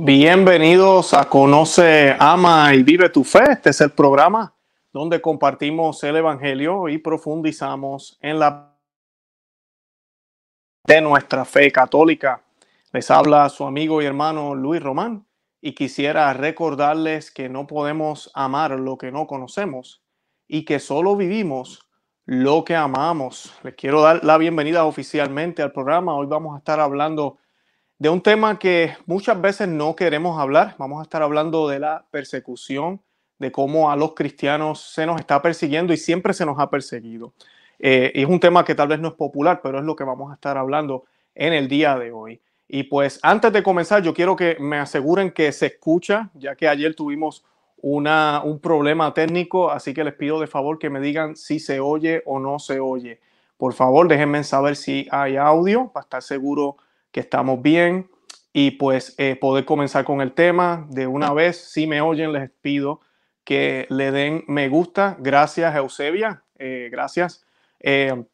Bienvenidos a Conoce, Ama y Vive tu Fe. Este es el programa donde compartimos el Evangelio y profundizamos en la de nuestra fe católica. Les habla su amigo y hermano Luis Román y quisiera recordarles que no podemos amar lo que no conocemos y que solo vivimos lo que amamos. Les quiero dar la bienvenida oficialmente al programa. Hoy vamos a estar hablando de un tema que muchas veces no queremos hablar. Vamos a estar hablando de la persecución, de cómo a los cristianos se nos está persiguiendo y siempre se nos ha perseguido. Eh, es un tema que tal vez no es popular, pero es lo que vamos a estar hablando en el día de hoy. Y pues antes de comenzar, yo quiero que me aseguren que se escucha, ya que ayer tuvimos una, un problema técnico, así que les pido de favor que me digan si se oye o no se oye. Por favor, déjenme saber si hay audio para estar seguro que estamos bien y pues eh, poder comenzar con el tema de una vez. Si me oyen, les pido que le den me gusta. Gracias, Eusebia. Eh, gracias. Eh,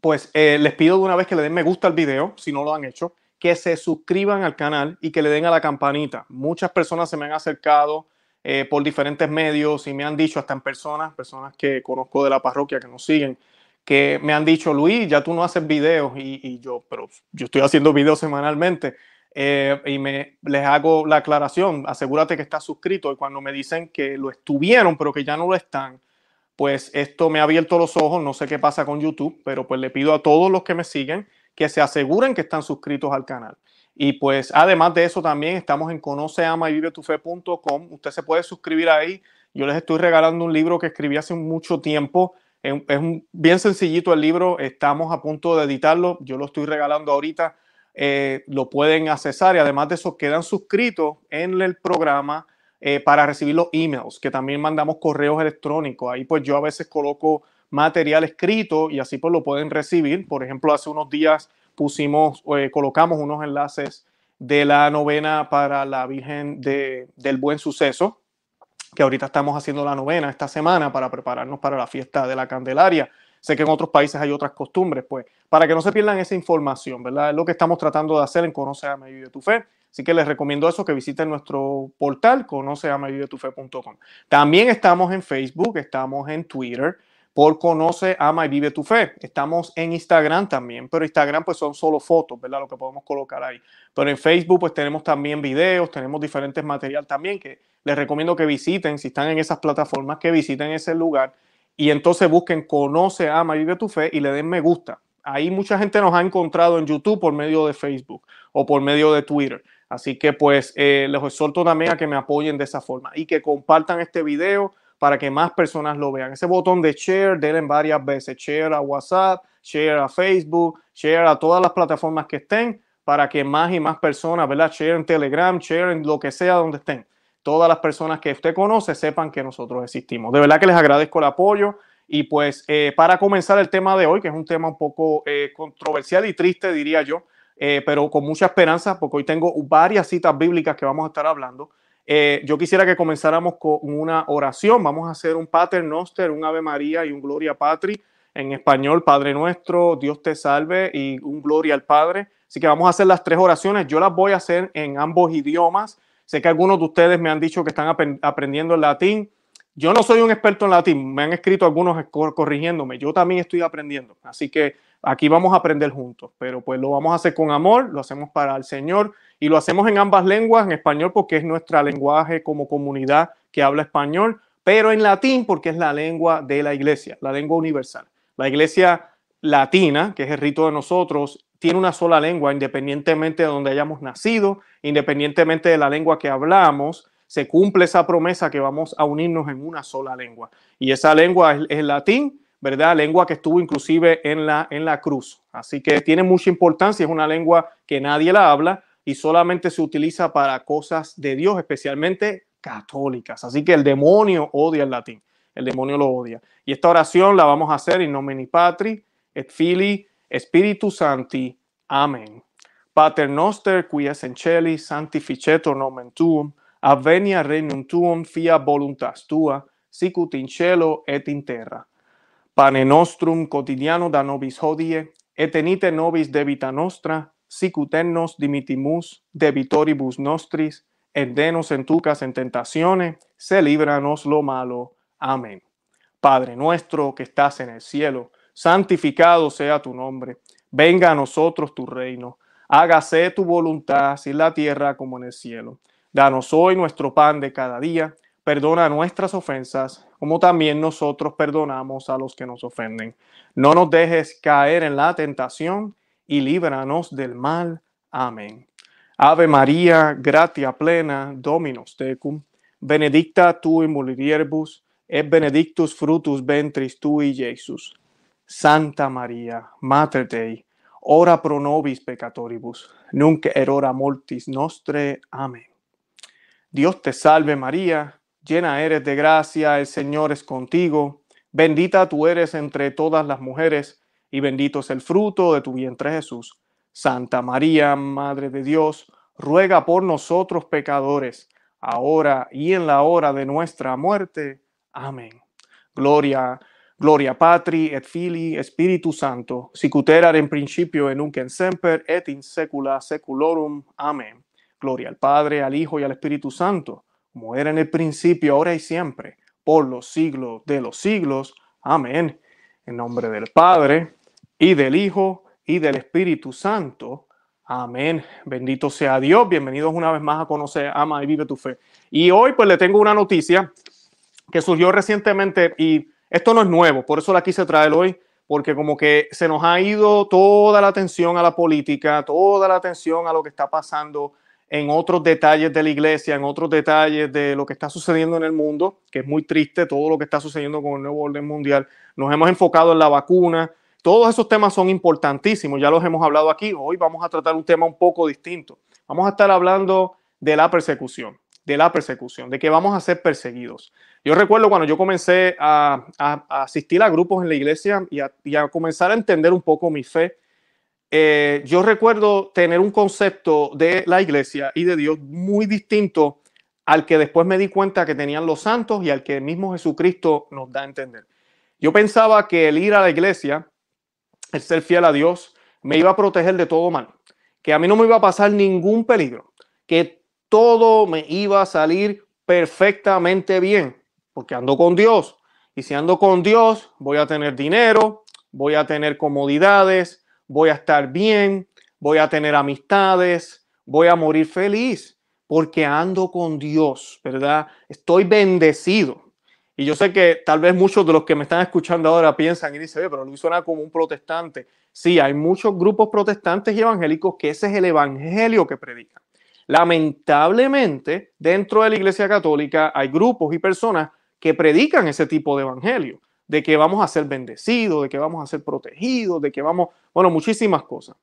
pues les pido de una vez que le den me gusta al video, si no lo han hecho, que se suscriban al canal y que le den a la campanita. Muchas personas se me han acercado por diferentes medios y me han dicho, hasta en personas, personas que conozco de la parroquia que nos siguen, que me han dicho, Luis, ya tú no haces videos y, yo, pero yo estoy haciendo videos semanalmente eh, y me, les hago la aclaración, asegúrate que estás suscrito y cuando me dicen que lo estuvieron pero que ya no lo están, pues esto me ha abierto los ojos, no sé qué pasa con YouTube, pero pues le pido a todos los que me siguen que se aseguren que están suscritos al canal. Y pues además de eso también estamos en conoceama.y Usted se puede suscribir ahí. Yo les estoy regalando un libro que escribí hace mucho tiempo es, un, bien sencillito el libro, estamos a punto de editarlo, yo lo estoy regalando ahorita, eh, lo pueden accesar y además de eso quedan suscritos en el programa eh, para recibir los emails, que también mandamos correos electrónicos. Ahí pues yo a veces coloco material escrito y así pues lo pueden recibir. Por ejemplo, hace unos días pusimos, eh, colocamos unos enlaces de la novena para la Virgen de, del Buen Suceso, que ahorita estamos haciendo la novena esta semana para prepararnos para la fiesta de la Candelaria. Sé que en otros países hay otras costumbres, pues, para que no se pierdan esa información, ¿verdad? Es lo que estamos tratando de hacer en Conoce a Medio de tu Fe. Así que les recomiendo eso, que visiten nuestro portal, conoceamavivetufé.com. También estamos en Facebook, estamos en Twitter, por Conoce, Ama y Vive tu Fe. Estamos en Instagram también, pero Instagram pues son solo fotos, ¿verdad? Lo que podemos colocar ahí. Pero en Facebook pues tenemos también videos, tenemos diferentes material también que les recomiendo que visiten, si están en esas plataformas, que visiten ese lugar y entonces busquen Conoce, Ama y Vive tu Fe y le den me gusta. Ahí mucha gente nos ha encontrado en YouTube por medio de Facebook o por medio de Twitter. Así que pues eh, les exhorto también a que me apoyen de esa forma y que compartan este video para que más personas lo vean. Ese botón de share, denle varias veces, share a WhatsApp, share a Facebook, share a todas las plataformas que estén, para que más y más personas, ¿verdad? Share en Telegram, share en lo que sea donde estén. Todas las personas que usted conoce sepan que nosotros existimos. De verdad que les agradezco el apoyo. Y pues eh, para comenzar el tema de hoy, que es un tema un poco eh, controversial y triste, diría yo, eh, pero con mucha esperanza, porque hoy tengo varias citas bíblicas que vamos a estar hablando. Eh, yo quisiera que comenzáramos con una oración. Vamos a hacer un Pater Noster, un Ave María y un Gloria Patri. En español, Padre nuestro, Dios te salve y un Gloria al Padre. Así que vamos a hacer las tres oraciones. Yo las voy a hacer en ambos idiomas. Sé que algunos de ustedes me han dicho que están aprendiendo el latín. Yo no soy un experto en latín. Me han escrito algunos corrigiéndome. Yo también estoy aprendiendo. Así que aquí vamos a aprender juntos. Pero pues lo vamos a hacer con amor, lo hacemos para el Señor y lo hacemos en ambas lenguas, en español porque es nuestra lenguaje como comunidad que habla español, pero en latín porque es la lengua de la iglesia, la lengua universal. La iglesia latina, que es el rito de nosotros, tiene una sola lengua, independientemente de donde hayamos nacido, independientemente de la lengua que hablamos, se cumple esa promesa que vamos a unirnos en una sola lengua. Y esa lengua es, el latín, ¿verdad? Lengua que estuvo inclusive en la, en la cruz. Así que tiene mucha importancia, es una lengua que nadie la habla, y solamente se utiliza para cosas de Dios, especialmente católicas. Así que el demonio odia el latín, el demonio lo odia. Y esta oración la vamos a hacer en nomine Patri, et Fili, Spiritus Santi. Amén. Pater noster, qui es en celi, sanctificetur nomen tuum, avenia regnum tuum, fia voluntas tua, sicut in cielo et in terra. Pane nostrum quotidiano da nobis hodie, et enite nobis debita nostra, sicuternos dimitimus debitoribus nostris, et denos en tucas en tentaciones, se líbranos lo malo. Amén. Padre nuestro que estás en el cielo, santificado sea tu nombre. Venga a nosotros tu reino. Hágase tu voluntad, así en la tierra como en el cielo. Danos hoy nuestro pan de cada día. Perdona nuestras ofensas, como también nosotros perdonamos a los que nos ofenden. No nos dejes caer en la tentación y líbranos del mal. Amén. Ave María, gratia plena, Dominus tecum, benedicta tu in mulieribus, et benedictus frutus ventris tui, Jesús. Santa María, Mater Dei, ora pro nobis peccatoribus, nunc erora mortis nostre. Amén. Dios te salve María, llena eres de gracia, el Señor es contigo, bendita tú eres entre todas las mujeres, y bendito es el fruto de tu vientre Jesús. Santa María, Madre de Dios, ruega por nosotros pecadores, ahora y en la hora de nuestra muerte. Amén. Gloria Gloria Patri et Filii Spiritus Santo, sicut erat in principio et nunc en semper et in saecula saeculorum. Amén. Gloria al Padre, al Hijo y al Espíritu Santo, como era en el principio, ahora y siempre, por los siglos de los siglos. Amén. En nombre del Padre, y del Hijo, y del Espíritu Santo. Amén. Bendito sea Dios. Bienvenidos una vez más a conocer, ama y vive tu fe. Y hoy pues le tengo una noticia que surgió recientemente y esto no es nuevo, por eso la quise traer hoy, porque como que se nos ha ido toda la atención a la política, toda la atención a lo que está pasando en otros detalles de la iglesia, en otros detalles de lo que está sucediendo en el mundo, que es muy triste todo lo que está sucediendo con el nuevo orden mundial. Nos hemos enfocado en la vacuna. Todos esos temas son importantísimos, ya los hemos hablado aquí. Hoy vamos a tratar un tema un poco distinto. Vamos a estar hablando de la persecución de la persecución, de que vamos a ser perseguidos. Yo recuerdo cuando yo comencé a, asistir a grupos en la iglesia y a, comenzar a entender un poco mi fe, eh, yo recuerdo tener un concepto de la iglesia y de Dios muy distinto al que después me di cuenta que tenían los santos y al que el mismo Jesucristo nos da a entender. Yo pensaba que el ir a la iglesia, el ser fiel a Dios, me iba a proteger de todo mal, que a mí no me iba a pasar ningún peligro, que todo me iba a salir perfectamente bien, porque ando con Dios. Y si ando con Dios, voy a tener dinero, voy a tener comodidades, voy a estar bien, voy a tener amistades, voy a morir feliz, porque ando con Dios, ¿verdad? Estoy bendecido. Y yo sé que tal vez muchos de los que me están escuchando ahora piensan y dicen, pero Luis suena como un protestante. Sí, hay muchos grupos protestantes y evangélicos que ese es el evangelio que predican. Lamentablemente, dentro de la Iglesia Católica hay grupos y personas que predican ese tipo de evangelio, de que vamos a ser bendecidos, de que vamos a ser protegidos, de que vamos, bueno, muchísimas cosas.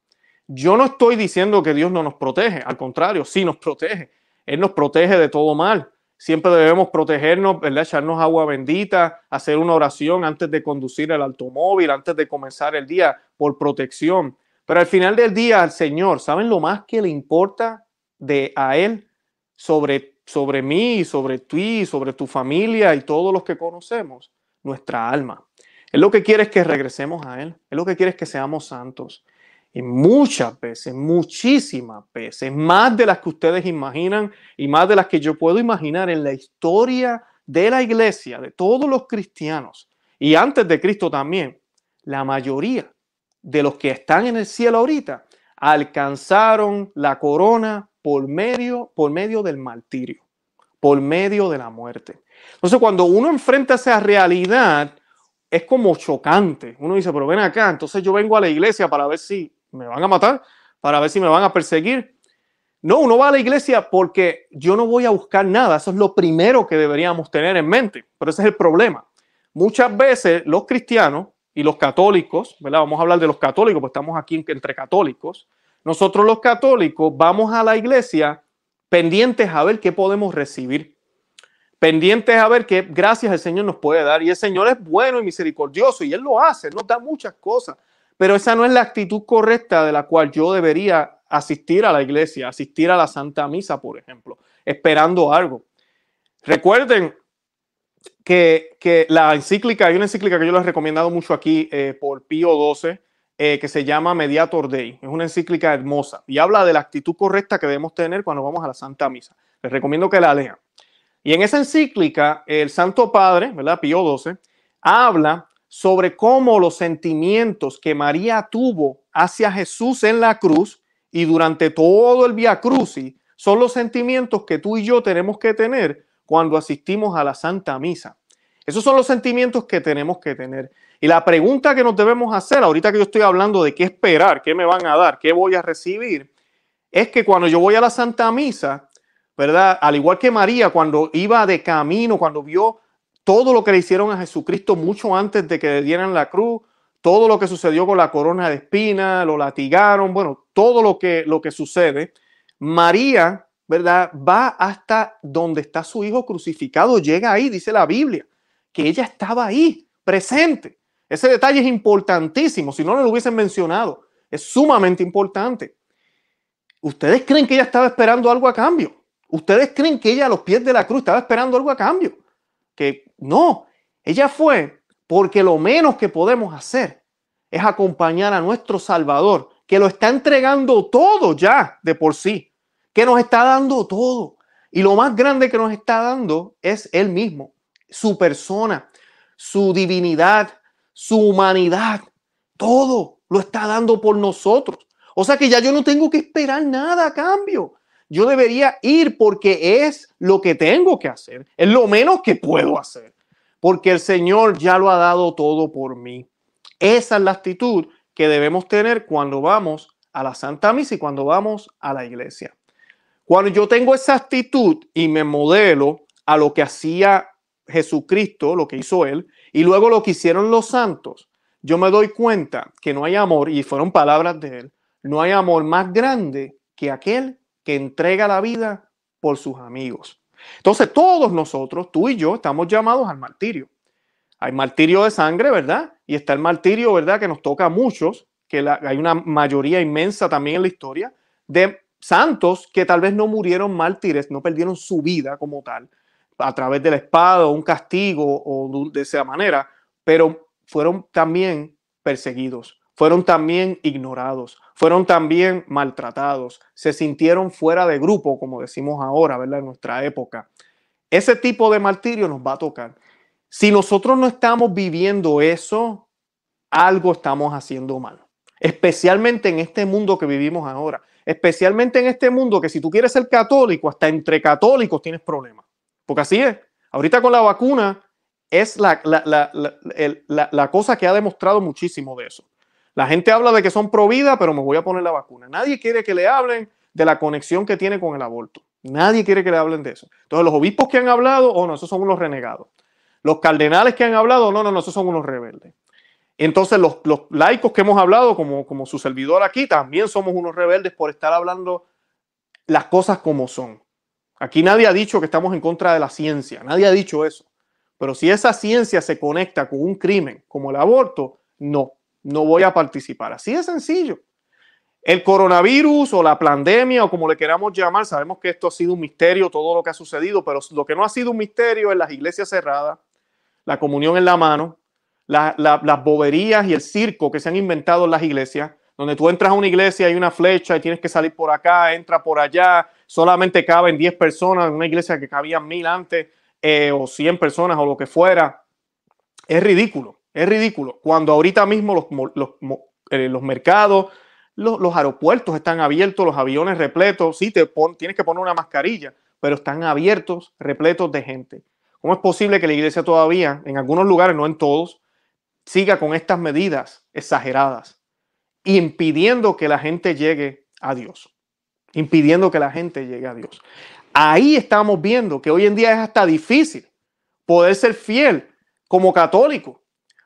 Yo no estoy diciendo que Dios no nos protege, al contrario, sí nos protege. Él nos protege de todo mal. Siempre debemos protegernos, ¿verdad? echarnos agua bendita, hacer una oración antes de conducir el automóvil, antes de comenzar el día, por protección. Pero al final del día, al Señor, ¿saben lo más que le importa de a Él sobre, sobre mí, sobre ti, sobre tu familia y todos los que conocemos, nuestra alma. Él lo que quiere es que regresemos a Él. Él lo que quiere es que seamos santos. Y muchas veces, muchísimas veces, más de las que ustedes imaginan y más de las que yo puedo imaginar en la historia de la iglesia, de todos los cristianos y antes de Cristo también, la mayoría de los que están en el cielo ahorita alcanzaron la corona por medio, por medio del martirio, por medio de la muerte. Entonces, cuando uno enfrenta esa realidad, es como chocante. Uno dice, pero ven acá, entonces yo vengo a la iglesia para ver si me van a matar, para ver si me van a perseguir. No, uno va a la iglesia porque yo no voy a buscar nada. Eso es lo primero que deberíamos tener en mente. Pero ese es el problema. Muchas veces los cristianos y los católicos, ¿verdad? Vamos a hablar de los católicos, pues estamos aquí entre católicos. Nosotros los católicos vamos a la iglesia pendientes a ver qué podemos recibir, pendientes a ver qué gracias el Señor nos puede dar. Y el Señor es bueno y misericordioso y Él lo hace, nos da muchas cosas. Pero esa no es la actitud correcta de la cual yo debería asistir a la iglesia, asistir a la Santa Misa, por ejemplo, esperando algo. Recuerden que, la encíclica, hay una encíclica que yo les he recomendado mucho aquí eh, por Pío XII, eh, que se llama Mediator Dei. Es una encíclica hermosa y habla de la actitud correcta que debemos tener cuando vamos a la Santa Misa. Les recomiendo que la lean. Y en esa encíclica, el Santo Padre, ¿verdad? Pío XII, habla sobre cómo los sentimientos que María tuvo hacia Jesús en la cruz y durante todo el Via Crucis son los sentimientos que tú y yo tenemos que tener cuando asistimos a la Santa Misa. Esos son los sentimientos que tenemos que tener. Y la pregunta que nos debemos hacer, ahorita que yo estoy hablando de qué esperar, qué me van a dar, qué voy a recibir, es que cuando yo voy a la Santa Misa, ¿verdad? Al igual que María, cuando iba de camino, cuando vio todo lo que le hicieron a Jesucristo mucho antes de que le dieran la cruz, todo lo que sucedió con la corona de espina, lo latigaron, bueno, todo lo que, lo que sucede, María, ¿verdad? Va hasta donde está su hijo crucificado, llega ahí, dice la Biblia, que ella estaba ahí, presente. Ese detalle es importantísimo, si no, lo hubiesen mencionado. Es sumamente importante. ¿Ustedes creen que ella estaba esperando algo a cambio? ¿Ustedes creen que ella a los pies de la cruz estaba esperando algo a cambio? Que no, ella fue porque lo menos que podemos hacer es acompañar a nuestro Salvador, que lo está entregando todo ya de por sí, que nos está dando todo. Y lo más grande que nos está dando es Él mismo, su persona, su divinidad, su humanidad, todo lo está dando por nosotros. O sea que ya yo no tengo que esperar nada a cambio. Yo debería ir porque es lo que tengo que hacer, es lo menos que puedo hacer, porque el Señor ya lo ha dado todo por mí. Esa es la actitud que debemos tener cuando vamos a la Santa Misa y cuando vamos a la iglesia. Cuando yo tengo esa actitud y me modelo a lo que hacía Jesucristo, lo que hizo Él, y luego lo que hicieron los santos, yo me doy cuenta que no hay amor, y fueron palabras de Él, no hay amor más grande que aquel que entrega la vida por sus amigos. Entonces todos nosotros, tú y yo, estamos llamados al martirio. Hay martirio de sangre, ¿verdad? Y está el martirio, ¿verdad? Que nos toca a muchos, que hay una mayoría inmensa también en la historia, de santos que tal vez no murieron mártires, no perdieron su vida como tal, a través de la espada o un castigo o de esa manera, pero fueron también perseguidos, fueron también ignorados, fueron también maltratados, se sintieron fuera de grupo, como decimos ahora, ¿verdad? En nuestra época. Ese tipo de martirio nos va a tocar. Si nosotros no estamos viviendo eso, algo estamos haciendo mal. Especialmente en este mundo que vivimos ahora. Especialmente en este mundo que si tú quieres ser católico, hasta entre católicos tienes problemas. Porque así es. Ahorita con la vacuna es la, la, cosa que ha demostrado muchísimo de eso. La gente habla de que son pro vida, pero me voy a poner la vacuna. Nadie quiere que le hablen de la conexión que tiene con el aborto. Nadie quiere que le hablen de eso. Entonces, los obispos que han hablado, oh no, esos son unos renegados. Los cardenales que han hablado, no, no, no, esos son unos rebeldes. Entonces, los, los laicos que hemos hablado, como, como su servidor aquí, también somos unos rebeldes por estar hablando las cosas como son. Aquí nadie ha dicho que estamos en contra de la ciencia, nadie ha dicho eso. Pero si esa ciencia se conecta con un crimen como el aborto, no, no voy a participar. Así de sencillo. El coronavirus o la pandemia o como le queramos llamar, sabemos que esto ha sido un misterio, todo lo que ha sucedido, pero lo que no ha sido un misterio es las iglesias cerradas, la comunión en la mano, las boberías y el circo que se han inventado en las iglesias, donde tú entras a una iglesia, hay una flecha y tienes que salir por acá, entra por allá, solamente caben 10 personas en una iglesia que cabían mil antes, eh, o 100 personas o lo que fuera. Es ridículo, es ridículo. Cuando ahorita mismo los, los, eh, los mercados, los, los, aeropuertos están abiertos, los aviones repletos, sí, te tienes que poner una mascarilla, pero están abiertos, repletos de gente. ¿Cómo es posible que la iglesia todavía, en algunos lugares, no en todos, siga con estas medidas exageradas, impidiendo que la gente llegue a Dios? impidiendo que la gente llegue a Dios. Ahí estamos viendo que hoy en día es hasta difícil poder ser fiel como católico.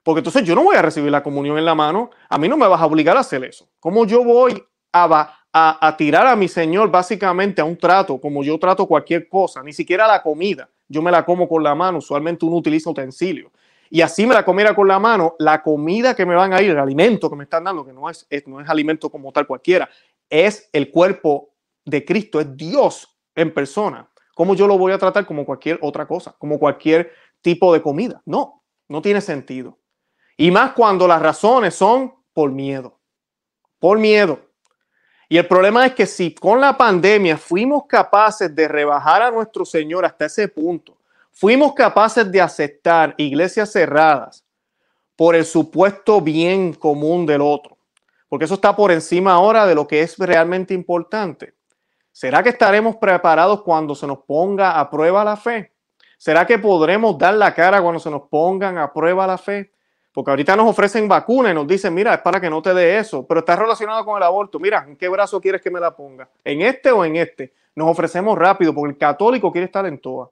Porque entonces yo no voy a recibir la comunión en la mano, a mí no me vas a obligar a hacer eso. ¿Cómo yo voy a, a, tirar a mi Señor básicamente a un trato, como yo trato cualquier cosa, ni siquiera la comida? Yo me la como con la mano, usualmente uno utiliza utensilio. Y así me la comiera con la mano, la comida que me van a ir, el alimento que me están dando, que no es, no es alimento como tal cualquiera, es el cuerpo de Cristo, es Dios en persona. ¿Cómo yo lo voy a tratar como cualquier otra cosa, como cualquier tipo de comida? No, no tiene sentido. Y más cuando las razones son por miedo. por miedo. Y el problema es que si con la pandemia fuimos capaces de rebajar a nuestro Señor hasta ese punto, fuimos capaces de aceptar iglesias cerradas por el supuesto bien común del otro, porque eso está por encima ahora de lo que es realmente importante. ¿Será que estaremos preparados cuando se nos ponga a prueba la fe? ¿Será que podremos dar la cara cuando se nos pongan a prueba la fe? Porque ahorita nos ofrecen vacunas y nos dicen, mira, es para que no te dé eso, pero está relacionado con el aborto. Mira, ¿en qué brazo quieres que me la ponga? ¿En este o en este? Nos ofrecemos rápido porque el católico quiere estar en todas.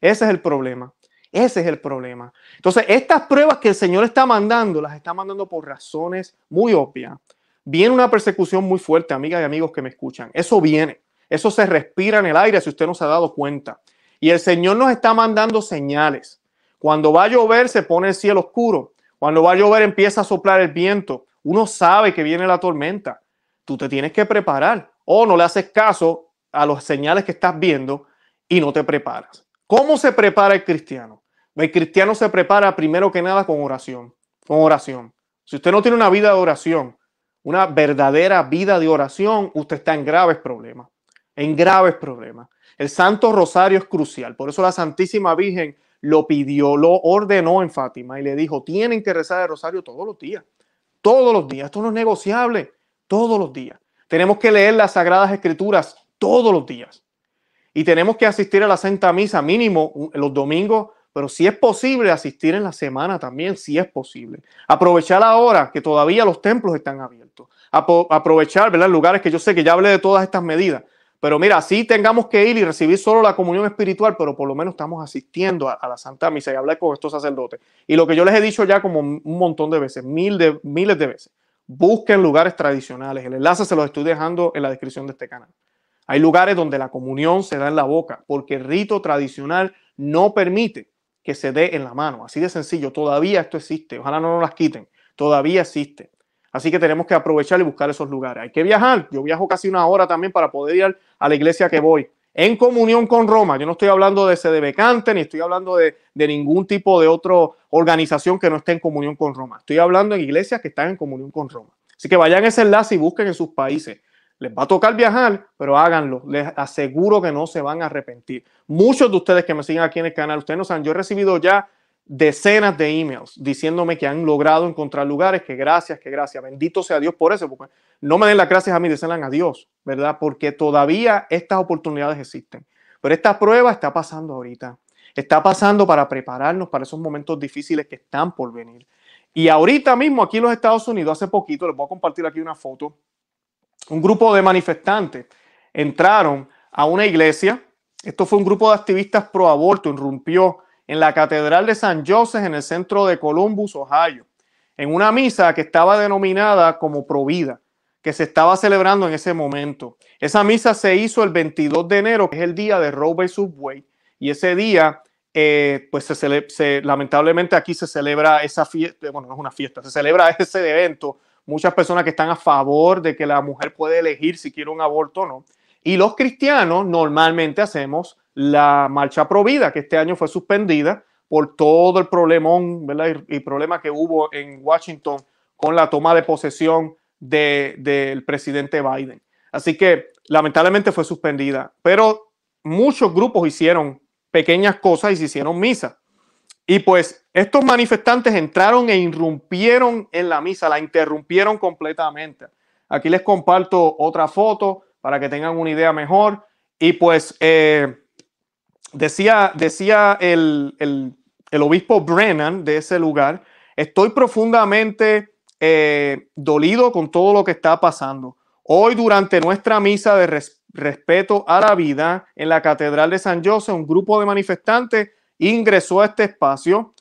Ese es el problema. Ese es el problema. Entonces, estas pruebas que el Señor está mandando, las está mandando por razones muy obvias. Viene una persecución muy fuerte, amigas y amigos que me escuchan. Eso viene. Eso se respira en el aire si usted no se ha dado cuenta. Y el Señor nos está mandando señales. Cuando va a llover se pone el cielo oscuro. Cuando va a llover empieza a soplar el viento. Uno sabe que viene la tormenta. Tú te tienes que preparar. O no le haces caso a las señales que estás viendo y no te preparas. ¿Cómo se prepara el cristiano? El cristiano se prepara primero que nada con oración. Con oración. Si usted no tiene una vida de oración, una verdadera vida de oración, usted está en graves problemas. En graves problemas. El Santo Rosario es crucial. Por eso la Santísima Virgen lo pidió, lo ordenó en Fátima y le dijo, tienen que rezar el rosario todos los días. Todos los días. Esto no es negociable. Todos los días. Tenemos que leer las Sagradas Escrituras todos los días. Y tenemos que asistir a la Santa Misa mínimo los domingos, pero si es posible asistir en la semana también, si es posible. Aprovechar ahora que todavía los templos están abiertos. Aprovechar, ¿verdad? Lugares que yo sé que ya hablé de todas estas medidas pero mira, sí tengamos que ir y recibir solo la comunión espiritual, pero por lo menos estamos asistiendo a, la Santa Misa y hablar con estos sacerdotes. Y lo que yo les he dicho ya como un montón de veces, mil de, miles de veces, busquen lugares tradicionales. El enlace se los estoy dejando en la descripción de este canal. Hay lugares donde la comunión se da en la boca, porque el rito tradicional no permite que se dé en la mano. Así de sencillo, todavía esto existe. Ojalá no nos las quiten. Todavía existe. Así que tenemos que aprovechar y buscar esos lugares. Hay que viajar. Yo viajo casi una hora también para poder ir a la iglesia que voy. En comunión con Roma. Yo no estoy hablando de sede ni estoy hablando de, ningún tipo de otra organización que no esté en comunión con Roma. Estoy hablando en iglesias que están en comunión con Roma. Así que vayan a ese enlace y busquen en sus países. Les va a tocar viajar, pero háganlo. Les aseguro que no se van a arrepentir. Muchos de ustedes que me siguen aquí en el canal, ustedes no saben, yo he recibido ya decenas de emails diciéndome que han logrado encontrar lugares, que gracias, que gracias, bendito sea Dios por eso, porque no me den las gracias a mí, désenlas a Dios, ¿verdad? Porque todavía estas oportunidades existen. Pero esta prueba está pasando ahorita, está pasando para prepararnos para esos momentos difíciles que están por venir. Y ahorita mismo aquí en los Estados Unidos, hace poquito, les voy a compartir aquí una foto, un grupo de manifestantes entraron a una iglesia, esto fue un grupo de activistas pro aborto, irrumpió en la Catedral de San Joseph en el centro de Columbus, Ohio, en una misa que estaba denominada como Provida, que se estaba celebrando en ese momento. Esa misa se hizo el 22 de enero, que es el día de Roe vs. Wade, y ese día, eh, pues se, lamentablemente aquí se celebra esa fiesta, bueno, no es una fiesta, se celebra ese evento. Muchas personas que están a favor de que la mujer puede elegir si quiere un aborto o no. Y los cristianos normalmente hacemos la marcha Provida, que este año fue suspendida por todo el problemón ¿verdad? Y, problema que hubo en Washington con la toma de posesión del presidente Biden. Así que lamentablemente fue suspendida, pero muchos grupos hicieron pequeñas cosas y se hicieron misa. Y pues estos manifestantes entraron e irrumpieron en la misa, la interrumpieron completamente. Aquí les comparto otra foto para que tengan una idea mejor. Y pues eh, Decía, decía el, obispo Brennan de ese lugar, estoy profundamente eh, dolido con todo lo que está pasando. Hoy durante nuestra misa de respeto a la vida en la Catedral de San José, un grupo de manifestantes ingresó a este espacio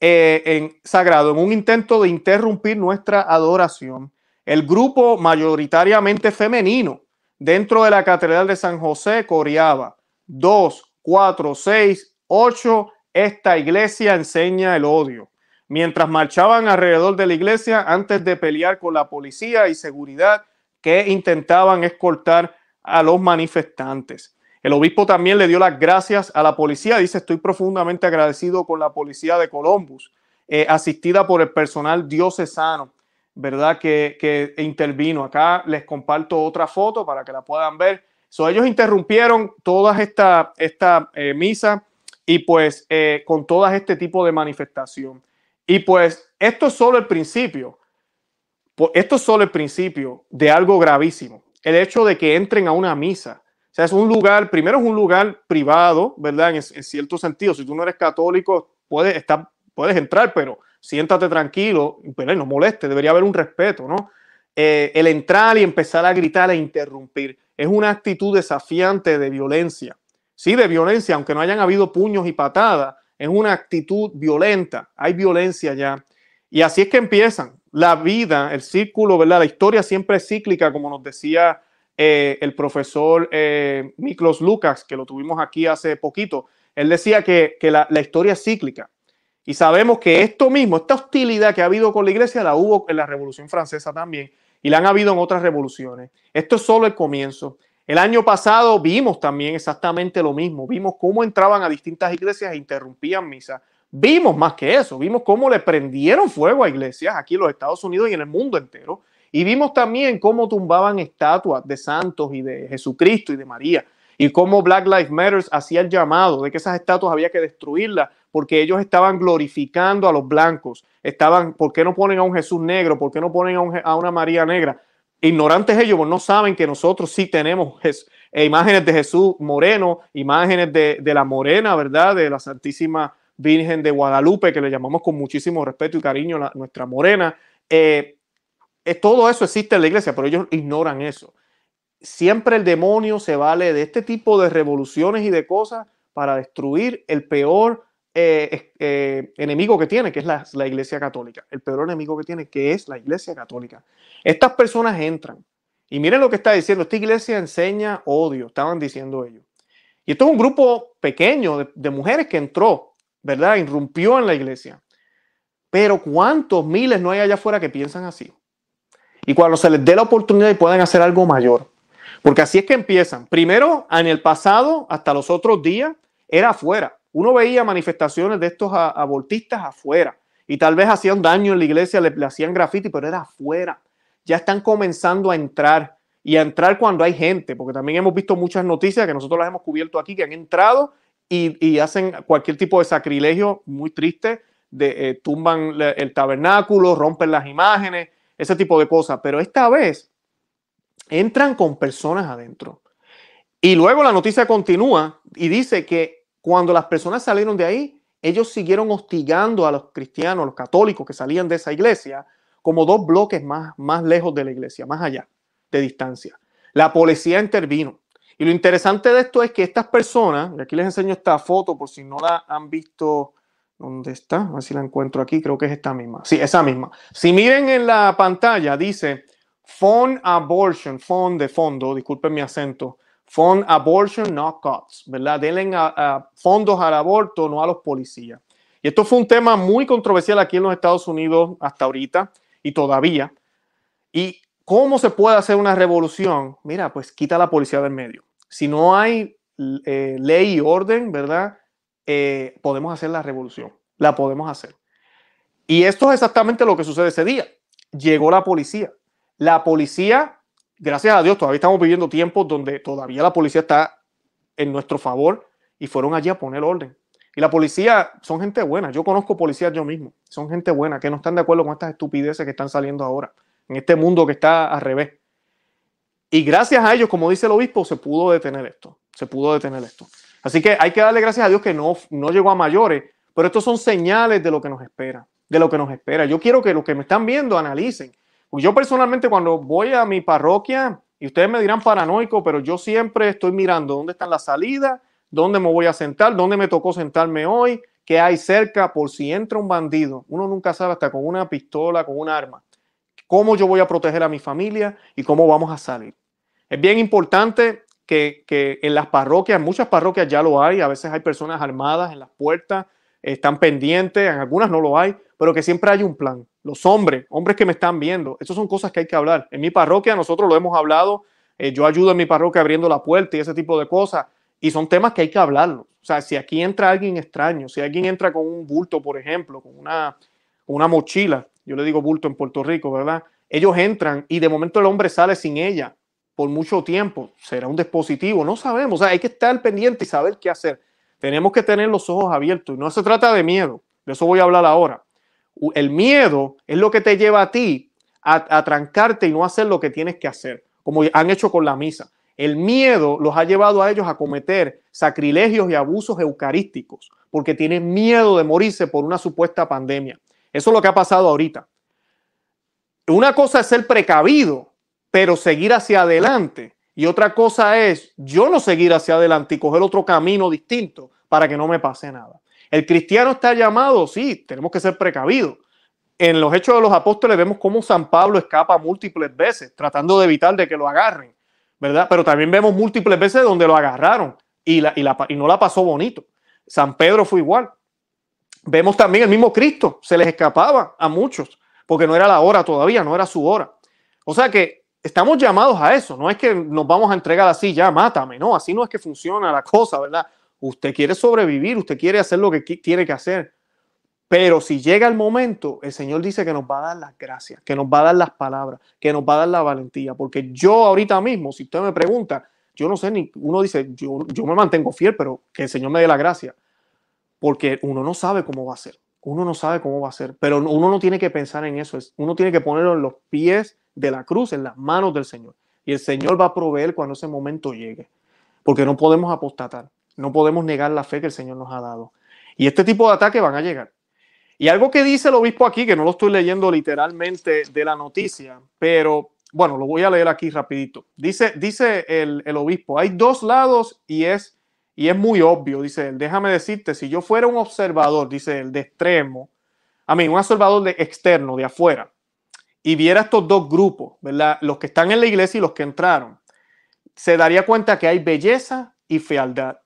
eh, en, sagrado en un intento de interrumpir nuestra adoración. El grupo mayoritariamente femenino dentro de la Catedral de San José coreaba dos 4, 6, 8, esta iglesia enseña el odio. Mientras marchaban alrededor de la iglesia antes de pelear con la policía y seguridad que intentaban escoltar a los manifestantes. El obispo también le dio las gracias a la policía. Dice, estoy profundamente agradecido con la policía de Columbus, eh, asistida por el personal diocesano. ¿verdad? Que, que intervino. Acá les comparto otra foto para que la puedan ver. So, ellos interrumpieron toda esta, esta eh, misa y pues eh, con todo este tipo de manifestación. Y pues esto es solo el principio. Esto es solo el principio de algo gravísimo. El hecho de que entren a una misa. O sea, es un lugar, primero es un lugar privado, ¿verdad? En, en cierto sentido, si tú no eres católico, puedes, estar, puedes entrar, pero siéntate tranquilo, pero no moleste, debería haber un respeto, ¿no? Eh, el entrar y empezar a gritar e interrumpir es una actitud desafiante de violencia sí, de violencia, aunque no hayan habido puños y patadas, es una actitud violenta, hay violencia ya. Y así es que empiezan. La vida, el círculo, ¿verdad? La historia siempre es cíclica, como nos decía eh, el profesor eh, Miklos Lucas, que lo tuvimos aquí hace poquito. Él decía que, la, la, historia es cíclica. Y sabemos que esto mismo, esta hostilidad que ha habido con la iglesia, la hubo en la Revolución Francesa también, y la han habido en otras revoluciones. Esto es solo el comienzo. El año pasado vimos también exactamente lo mismo. Vimos cómo entraban a distintas iglesias e interrumpían misa. Vimos más que eso. Vimos cómo le prendieron fuego a iglesias aquí en los Estados Unidos y en el mundo entero. Y vimos también cómo tumbaban estatuas de santos y de Jesucristo y de María. Y cómo Black Lives Matter hacía el llamado de que esas estatuas había que destruirlas porque ellos estaban glorificando a los blancos. Estaban, ¿por qué no ponen a un Jesús negro? ¿Por qué no ponen a, una María negra? Ignorantes ellos no saben que nosotros sí tenemos eh, imágenes de Jesús moreno, imágenes de, la morena, ¿verdad? De la Santísima Virgen de Guadalupe, que le llamamos con muchísimo respeto y cariño nuestra morena. Eh, eh, todo eso existe en la iglesia, pero ellos ignoran eso. Siempre el demonio se vale de este tipo de revoluciones y de cosas para destruir el peor enemigo que tiene, que es la, iglesia católica. El peor enemigo que tiene, que es la iglesia católica. Estas personas entran y miren lo que está diciendo, esta iglesia enseña odio, estaban diciendo ellos. Y esto es un grupo pequeño de, mujeres que entró, ¿verdad? Irrumpió en la iglesia. Pero ¿cuántos miles no hay allá afuera que piensan así? Y cuando se les dé la oportunidad y puedan hacer algo mayor. Porque así es que empiezan. Primero, en el pasado, hasta los otros días, era afuera. Uno veía manifestaciones de estos abortistas afuera. Y tal vez hacían daño en la iglesia, le, hacían graffiti, pero era afuera ya están comenzando a entrar y a entrar cuando hay gente, porque también hemos visto muchas noticias que nosotros las hemos cubierto aquí, que han entrado y, hacen cualquier tipo de sacrilegio muy triste, de, eh, tumban el tabernáculo, rompen las imágenes, ese tipo de cosas. Pero esta vez entran con personas adentro. Y luego la noticia continúa y dice que cuando las personas salieron de ahí, ellos siguieron hostigando a los cristianos, a los católicos que salían de esa iglesia, como dos bloques más, más lejos de la iglesia, más allá de distancia. La policía intervino. Y lo interesante de esto es que estas personas, y aquí les enseño esta foto por si no la han visto, ¿dónde está? A ver si la encuentro aquí, creo que es esta misma. Sí, esa misma. Si miren en la pantalla, dice Fund Abortion, Fund de fondo, disculpen mi acento, Fund Abortion Not Cops, ¿verdad? Denle a fondos al aborto, no a los policías. Y esto fue un tema muy controversial aquí en los Estados Unidos hasta ahorita y todavía. ¿Y cómo se puede hacer una revolución? Mira, pues quita la policía del medio. Si no hay eh, ley y orden, ¿verdad? Eh, podemos hacer la revolución. La podemos hacer. Y esto es exactamente lo que sucede ese día. Llegó la policía. La policía, gracias a Dios, todavía estamos viviendo tiempos donde todavía la policía está en nuestro favor y fueron allí a poner orden. Y la policía son gente buena. Yo conozco policías yo mismo. Son gente buena que no están de acuerdo con estas estupideces que están saliendo ahora. En este mundo que está al revés. Y gracias a ellos, como dice el obispo, se pudo detener esto. Se pudo detener esto. Así que hay que darle gracias a Dios que no, no llegó a mayores. Pero estos son señales de lo que nos espera. De lo que nos espera. Yo quiero que los que me están viendo analicen. Yo personalmente cuando voy a mi parroquia, y ustedes me dirán paranoico, pero yo siempre estoy mirando dónde están las salidas dónde me voy a sentar, dónde me tocó sentarme hoy, qué hay cerca por si entra un bandido. Uno nunca sabe hasta con una pistola, con un arma, cómo yo voy a proteger a mi familia y cómo vamos a salir. Es bien importante que, en las parroquias, muchas parroquias ya lo hay, a veces hay personas armadas en las puertas, están pendientes, en algunas no lo hay, pero que siempre hay un plan. Los hombres, hombres que me están viendo, esas son cosas que hay que hablar. En mi parroquia nosotros lo hemos hablado, eh, yo ayudo en mi parroquia abriendo la puerta y ese tipo de cosas. Y son temas que hay que hablarlo. O sea, si aquí entra alguien extraño, si alguien entra con un bulto, por ejemplo, con una, una mochila, yo le digo bulto en Puerto Rico, ¿verdad? Ellos entran y de momento el hombre sale sin ella por mucho tiempo. Será un dispositivo, no sabemos. O sea, hay que estar pendiente y saber qué hacer. Tenemos que tener los ojos abiertos. Y no se trata de miedo, de eso voy a hablar ahora. El miedo es lo que te lleva a ti a, trancarte y no hacer lo que tienes que hacer, como han hecho con la misa. El miedo los ha llevado a ellos a cometer sacrilegios y abusos eucarísticos, porque tienen miedo de morirse por una supuesta pandemia. Eso es lo que ha pasado ahorita. Una cosa es ser precavido, pero seguir hacia adelante. Y otra cosa es yo no seguir hacia adelante y coger otro camino distinto para que no me pase nada. El cristiano está llamado, sí, tenemos que ser precavidos. En los Hechos de los Apóstoles vemos cómo San Pablo escapa múltiples veces, tratando de evitar de que lo agarren. ¿verdad? Pero también vemos múltiples veces donde lo agarraron y, y no la pasó bonito. San Pedro fue igual. Vemos también el mismo Cristo, se les escapaba a muchos, porque no era la hora todavía, no era su hora. O sea que estamos llamados a eso, no es que nos vamos a entregar así, ya mátame, no, así no es que funciona la cosa, ¿verdad? Usted quiere sobrevivir, usted quiere hacer lo que tiene que hacer, pero si llega el momento, el Señor dice que nos va a dar las gracias, que nos va a dar las palabras, que nos va a dar la valentía. Porque yo ahorita mismo, si usted me pregunta, yo no sé ni, uno dice, yo, yo me mantengo fiel, pero que el Señor me dé la gracia. Porque uno no sabe cómo va a ser. Uno no sabe cómo va a ser. Pero uno no tiene que pensar en eso. Uno tiene que ponerlo en los pies de la cruz, en las manos del Señor. Y el Señor va a proveer cuando ese momento llegue. Porque no podemos apostatar. No podemos negar la fe que el Señor nos ha dado. Y este tipo de ataques van a llegar. Y algo que dice el obispo aquí, que no lo estoy leyendo literalmente de la noticia, pero bueno, lo voy a leer aquí rapidito. Dice, dice el, obispo, hay dos lados y es, y es muy obvio, dice él, déjame decirte, si yo fuera un observador, dice él, de extremo, a mí, un observador de externo, de afuera, y viera estos dos grupos, ¿verdad? Los que están en la iglesia y los que entraron, se daría cuenta que hay belleza y fealdad,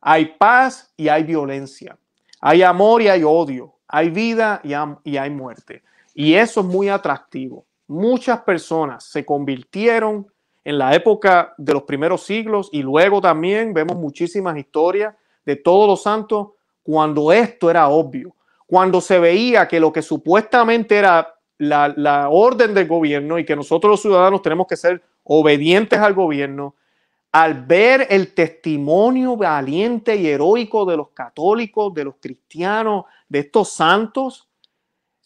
hay paz y hay violencia, hay amor y hay odio, hay vida y hay muerte. Y eso es muy atractivo. Muchas personas se convirtieron en la época de los primeros siglos y luego también vemos muchísimas historias de todos los santos cuando esto era obvio, cuando se veía que lo que supuestamente era la, orden del gobierno y que nosotros los ciudadanos tenemos que ser obedientes al gobierno, al ver el testimonio valiente y heroico de los católicos, de los cristianos, de estos santos,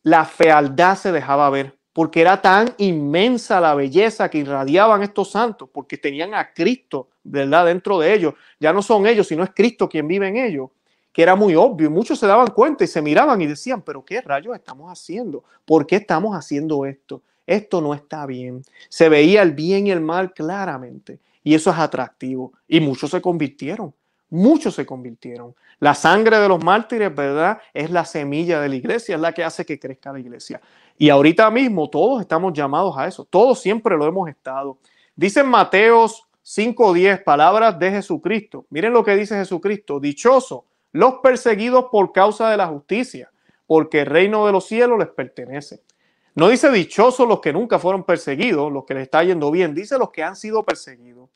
la fealdad se dejaba ver, porque era tan inmensa la belleza que irradiaban estos santos, porque tenían a Cristo, ¿verdad?, dentro de ellos. Ya no son ellos, sino es Cristo quien vive en ellos, que era muy obvio. Y muchos se daban cuenta y se miraban y decían, pero ¿qué rayos estamos haciendo? ¿Por qué estamos haciendo esto? Esto no está bien. Se veía el bien y el mal claramente. Y eso es atractivo. Y muchos se convirtieron. Muchos se convirtieron. La sangre de los mártires, ¿verdad? Es la semilla de la iglesia, es la que hace que crezca la iglesia. Y ahorita mismo todos estamos llamados a eso. Todos siempre lo hemos estado. Dicen Mateos 5:10, palabras de Jesucristo. Miren lo que dice Jesucristo. Dichoso los perseguidos por causa de la justicia, porque el reino de los cielos les pertenece. No dice dichosos los que nunca fueron perseguidos, los que les está yendo bien, dice los que han sido perseguidos.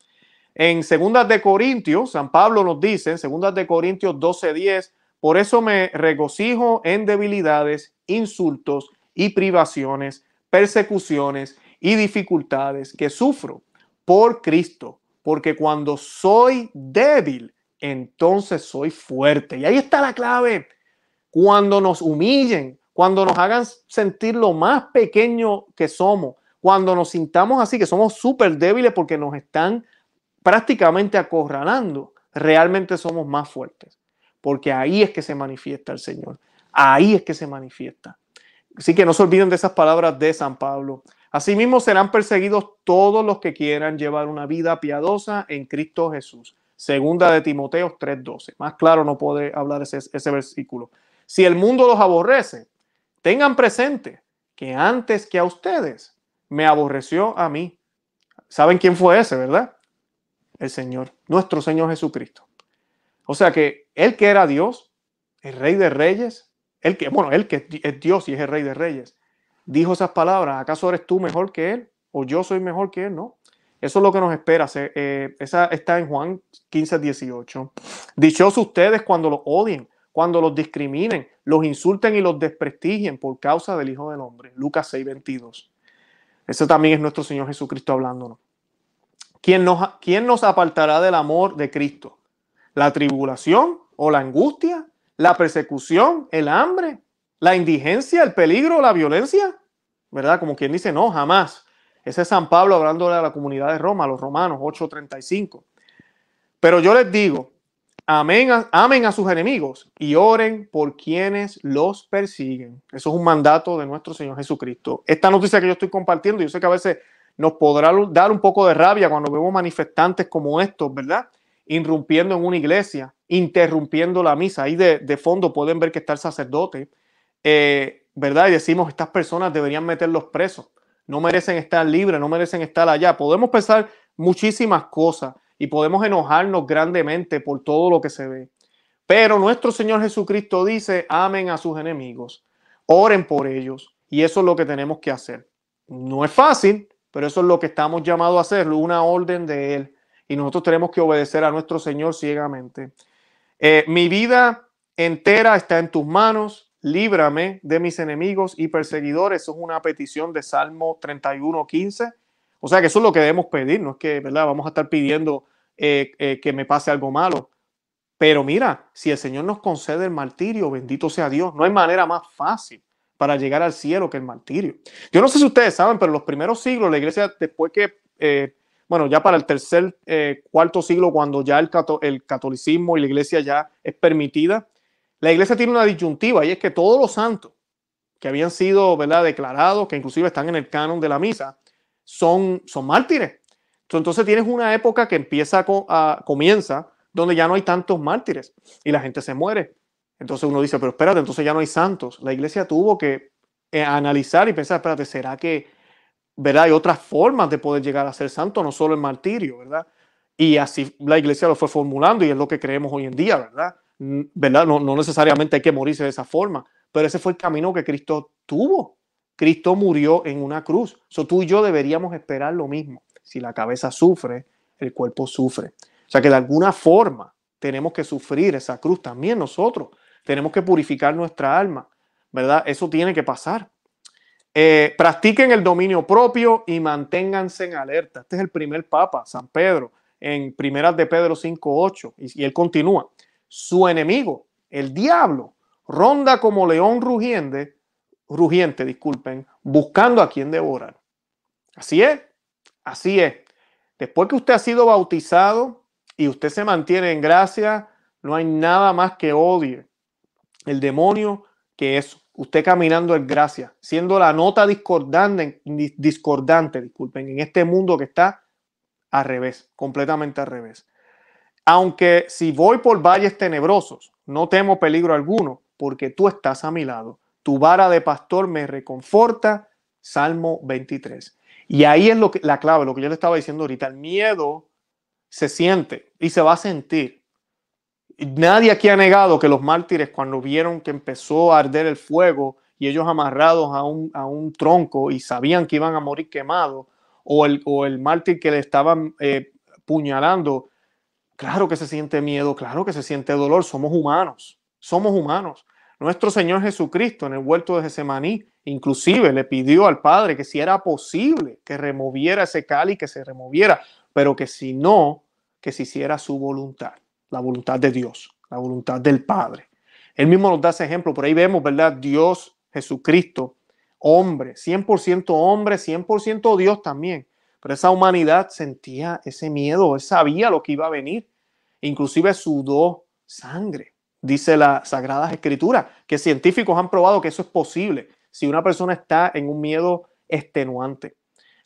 En Segundas de Corintios, San Pablo nos dice, en Segundas de Corintios 12:10, por eso me regocijo en debilidades, insultos y privaciones, persecuciones y dificultades que sufro por Cristo, porque cuando soy débil, entonces soy fuerte. Y ahí está la clave. Cuando nos humillen, cuando nos hagan sentir lo más pequeño que somos, cuando nos sintamos así, que somos súper débiles porque nos están prácticamente acorralando, realmente somos más fuertes. Porque ahí es que se manifiesta el Señor. Ahí es que se manifiesta. Así que no se olviden de esas palabras de San Pablo. Asimismo serán perseguidos todos los que quieran llevar una vida piadosa en Cristo Jesús. Segunda de Timoteo 3:12. Más claro no puede hablar ese, ese versículo. Si el mundo los aborrece, tengan presente que antes que a ustedes me aborreció a mí. ¿Saben quién fue ese, verdad? El Señor, nuestro Señor Jesucristo. O sea que Él que era Dios, el Rey de Reyes, Él que, bueno, Él que es Dios y es el Rey de Reyes, dijo esas palabras, ¿acaso eres tú mejor que Él? ¿O yo soy mejor que Él? No. Eso es lo que nos espera. Eh, esa está en Juan 15, 18. Dichosos ustedes cuando lo odien, cuando los discriminen, los insulten y los desprestigien por causa del Hijo del Hombre. Lucas 6:22. Ese también es nuestro Señor Jesucristo hablándonos. ¿Quién nos, ¿Quién nos apartará del amor de Cristo? ¿La tribulación o la angustia? ¿La persecución? ¿El hambre? ¿La indigencia? ¿El peligro? ¿La violencia? ¿Verdad? Como quien dice, no, jamás. Ese es San Pablo hablándole a la comunidad de Roma, a los romanos 8:35. Pero yo les digo, Amén amen a sus enemigos y oren por quienes los persiguen. Eso es un mandato de nuestro Señor Jesucristo. Esta noticia que yo estoy compartiendo, yo sé que a veces nos podrá dar un poco de rabia cuando vemos manifestantes como estos, ¿verdad? Irrumpiendo en una iglesia, interrumpiendo la misa. Ahí de, fondo pueden ver que está el sacerdote, eh, ¿verdad? Y decimos, estas personas deberían meterlos presos. No merecen estar libres, no merecen estar allá. Podemos pensar muchísimas cosas y podemos enojarnos grandemente por todo lo que se ve. Pero nuestro Señor Jesucristo dice, amen a sus enemigos, oren por ellos y eso es lo que tenemos que hacer. No es fácil, pero eso es lo que estamos llamados a hacer, una orden de Él. Y nosotros tenemos que obedecer a nuestro Señor ciegamente. Eh, mi vida entera está en tus manos, líbrame de mis enemigos y perseguidores. Eso es una petición de Salmo 31, 15. O sea que eso es lo que debemos pedir, no es que ¿verdad? vamos a estar pidiendo eh, eh, que me pase algo malo. Pero mira, si el Señor nos concede el martirio, bendito sea Dios, no hay manera más fácil para llegar al cielo que el martirio. Yo no sé si ustedes saben, pero los primeros siglos, la iglesia, después que, eh, bueno, ya para el tercer, cuarto siglo, cuando ya el catolicismo y la iglesia ya es permitida, la iglesia tiene una disyuntiva y es que todos los santos que habían sido ¿verdad? declarados, que inclusive están en el canon de la misa, son, son mártires. Entonces tienes una época que empieza a, comienza donde ya no hay tantos mártires y la gente se muere. Entonces uno dice, pero espérate, entonces ya no hay santos. La iglesia tuvo que eh, analizar y pensar, espérate, ¿será que ¿verdad? hay otras formas de poder llegar a ser santo, no solo el martirio, ¿verdad? Y así la iglesia lo fue formulando y es lo que creemos hoy en día, ¿verdad? ¿Verdad? No, no necesariamente hay que morirse de esa forma, pero ese fue el camino que Cristo tuvo. Cristo murió en una cruz. So, tú y yo deberíamos esperar lo mismo. Si la cabeza sufre, el cuerpo sufre. O sea que de alguna forma tenemos que sufrir esa cruz también nosotros. Tenemos que purificar nuestra alma, ¿verdad? Eso tiene que pasar. Eh, practiquen el dominio propio y manténganse en alerta. Este es el primer papa, San Pedro, en Primeras de Pedro 5.8. Y, y él continúa. Su enemigo, el diablo, ronda como león rugiente, rugiente, disculpen, buscando a quien devorar. Así es, Así es. Después que usted ha sido bautizado y usted se mantiene en gracia, no hay nada más que odie el demonio que eso. Usted caminando en gracia, siendo la nota discordante, discordante, disculpen, en este mundo que está al revés, completamente al revés. Aunque si voy por valles tenebrosos, no temo peligro alguno, porque tú estás a mi lado. Tu vara de pastor me reconforta. Salmo 23. Y ahí es lo que, la clave, lo que yo le estaba diciendo ahorita. El miedo se siente y se va a sentir. Nadie aquí ha negado que los mártires cuando vieron que empezó a arder el fuego y ellos amarrados a un, a un tronco y sabían que iban a morir quemados, o el, o el mártir que le estaban eh, puñalando, claro que se siente miedo, claro que se siente dolor, somos humanos, somos humanos. Nuestro Señor Jesucristo en el huerto de Getsemaní inclusive le pidió al Padre que si era posible que removiera ese cáliz, que se removiera, pero que si no, que se hiciera su voluntad, la voluntad de Dios, la voluntad del Padre. Él mismo nos da ese ejemplo, por ahí vemos, ¿verdad? Dios, Jesucristo, hombre, 100% hombre, 100% Dios también. Pero esa humanidad sentía ese miedo, él sabía lo que iba a venir. Inclusive sudó sangre dice la Sagrada Escritura, que científicos han probado que eso es posible si una persona está en un miedo extenuante.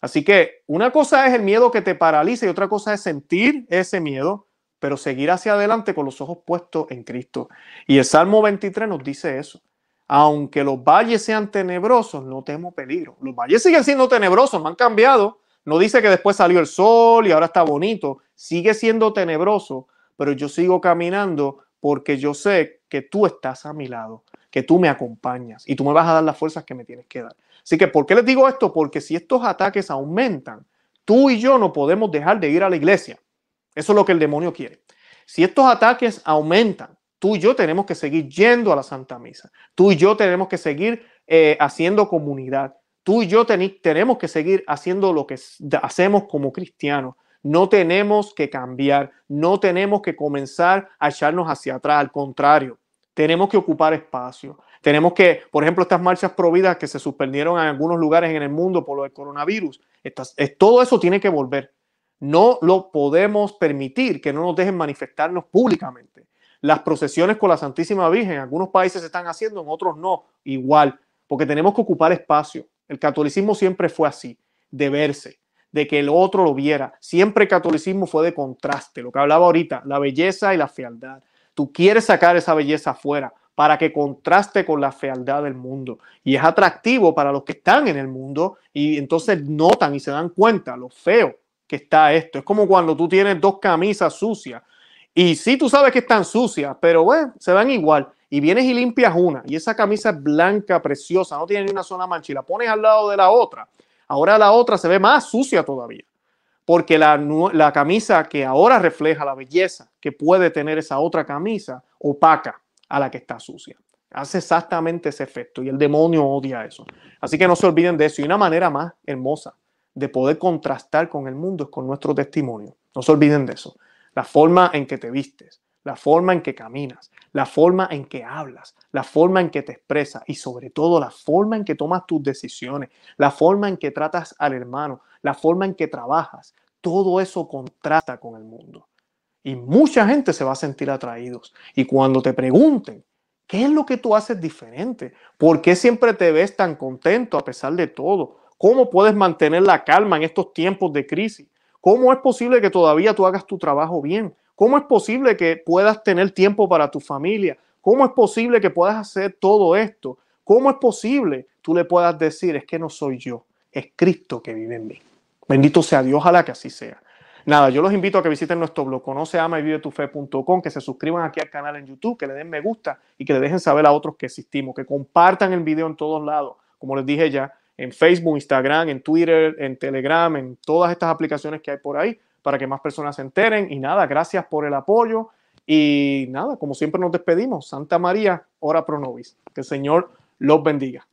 Así que una cosa es el miedo que te paraliza y otra cosa es sentir ese miedo, pero seguir hacia adelante con los ojos puestos en Cristo. Y el Salmo 23 nos dice eso. Aunque los valles sean tenebrosos, no temo peligro. Los valles siguen siendo tenebrosos, no han cambiado. No dice que después salió el sol y ahora está bonito. Sigue siendo tenebroso, pero yo sigo caminando porque yo sé que tú estás a mi lado, que tú me acompañas y tú me vas a dar las fuerzas que me tienes que dar. Así que, ¿por qué les digo esto? Porque si estos ataques aumentan, tú y yo no podemos dejar de ir a la iglesia. Eso es lo que el demonio quiere. Si estos ataques aumentan, Tú y yo tenemos que seguir yendo a la Santa Misa. Tú y yo tenemos que seguir eh, haciendo comunidad. Tú y yo tenemos que seguir haciendo lo que hacemos como cristianos. No tenemos que cambiar, no tenemos que comenzar a echarnos hacia atrás, al contrario, tenemos que ocupar espacio. Tenemos que, por ejemplo, estas marchas prohibidas que se suspendieron en algunos lugares en el mundo por lo del coronavirus, todo eso tiene que volver. No lo podemos permitir que no nos dejen manifestarnos públicamente. Las procesiones con la Santísima Virgen, en algunos países se están haciendo, en otros no, igual, porque tenemos que ocupar espacio. El catolicismo siempre fue así, de verse, de que el otro lo viera. Siempre el catolicismo fue de contraste, lo que hablaba ahorita, la belleza y la fealdad. Tú quieres sacar esa belleza afuera para que contraste con la fealdad del mundo. Y es atractivo para los que están en el mundo y entonces notan y se dan cuenta lo feo que está esto. Es como cuando tú tienes dos camisas sucias y sí tú sabes que están sucias, pero bueno, se ven igual y vienes y limpias una y esa camisa es blanca, preciosa, no tiene ni una sola mancha y la pones al lado de la otra, ahora la otra se ve más sucia todavía. Porque la, la camisa que ahora refleja la belleza que puede tener esa otra camisa opaca a la que está sucia. Hace exactamente ese efecto y el demonio odia eso. Así que no se olviden de eso. Y una manera más hermosa de poder contrastar con el mundo es con nuestro testimonio. No se olviden de eso. La forma en que te vistes, la forma en que caminas, la forma en que hablas, la forma en que te expresas y sobre todo la forma en que tomas tus decisiones, la forma en que tratas al hermano, la forma en que trabajas, todo eso contrasta con el mundo. Y mucha gente se va a sentir atraídos. Y cuando te pregunten, ¿qué es lo que tú haces diferente? ¿Por qué siempre te ves tan contento a pesar de todo? ¿Cómo puedes mantener la calma en estos tiempos de crisis? ¿Cómo es posible que todavía tú hagas tu trabajo bien? ¿Cómo es posible que puedas tener tiempo para tu familia? ¿Cómo es posible que puedas hacer todo esto? ¿Cómo es posible tú le puedas decir, es que no soy yo, es Cristo que vive en mí? Bendito sea Dios, ojalá que así sea. Nada, yo los invito a que visiten nuestro blog, conoce, ama y vive tu fe.com, que se suscriban aquí al canal en YouTube, que le den me gusta y que le dejen saber a otros que existimos, que compartan el video en todos lados, como les dije ya, en Facebook, Instagram, en Twitter, en Telegram, en todas estas aplicaciones que hay por ahí, para que más personas se enteren. Y nada, gracias por el apoyo. Y nada, como siempre nos despedimos. Santa María, ora pro nobis. Que el Señor los bendiga.